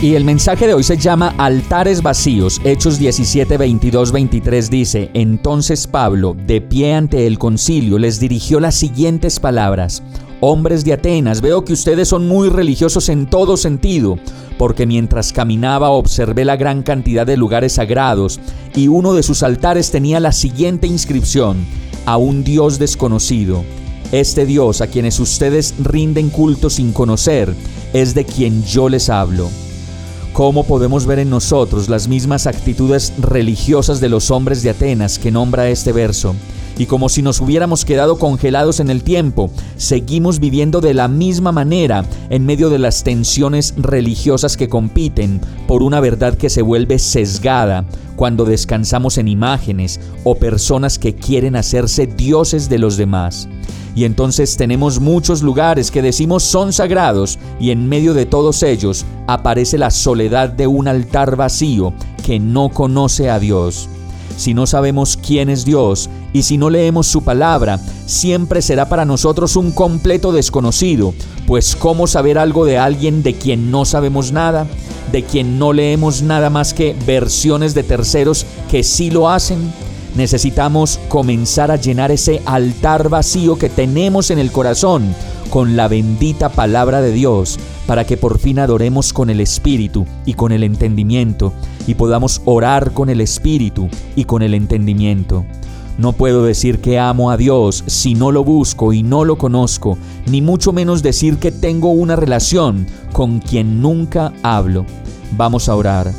Y el mensaje de hoy se llama Altares Vacíos. Hechos 17, 22, 23 dice, Entonces Pablo, de pie ante el concilio, les dirigió las siguientes palabras. Hombres de Atenas, veo que ustedes son muy religiosos en todo sentido, porque mientras caminaba observé la gran cantidad de lugares sagrados, y uno de sus altares tenía la siguiente inscripción, a un Dios desconocido. Este Dios a quienes ustedes rinden culto sin conocer, es de quien yo les hablo. ¿Cómo podemos ver en nosotros las mismas actitudes religiosas de los hombres de Atenas que nombra este verso? Y como si nos hubiéramos quedado congelados en el tiempo, seguimos viviendo de la misma manera en medio de las tensiones religiosas que compiten por una verdad que se vuelve sesgada cuando descansamos en imágenes o personas que quieren hacerse dioses de los demás. Y entonces tenemos muchos lugares que decimos son sagrados y en medio de todos ellos aparece la soledad de un altar vacío que no conoce a Dios. Si no sabemos quién es Dios y si no leemos su palabra, siempre será para nosotros un completo desconocido, pues ¿cómo saber algo de alguien de quien no sabemos nada? ¿De quien no leemos nada más que versiones de terceros que sí lo hacen? Necesitamos comenzar a llenar ese altar vacío que tenemos en el corazón con la bendita palabra de Dios para que por fin adoremos con el Espíritu y con el entendimiento y podamos orar con el Espíritu y con el entendimiento. No puedo decir que amo a Dios si no lo busco y no lo conozco, ni mucho menos decir que tengo una relación con quien nunca hablo. Vamos a orar.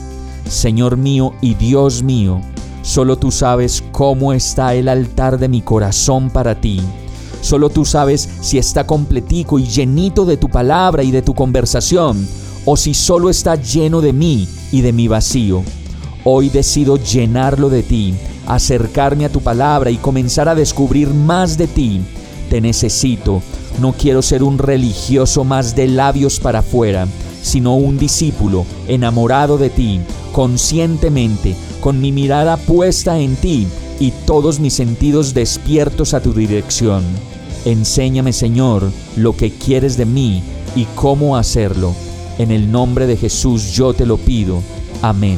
Señor mío y Dios mío, Solo tú sabes cómo está el altar de mi corazón para ti. Solo tú sabes si está completico y llenito de tu palabra y de tu conversación, o si solo está lleno de mí y de mi vacío. Hoy decido llenarlo de ti, acercarme a tu palabra y comenzar a descubrir más de ti. Te necesito. No quiero ser un religioso más de labios para afuera, sino un discípulo enamorado de ti, conscientemente, con mi mirada puesta en ti y todos mis sentidos despiertos a tu dirección. Enséñame, Señor, lo que quieres de mí y cómo hacerlo. En el nombre de Jesús yo te lo pido. Amén.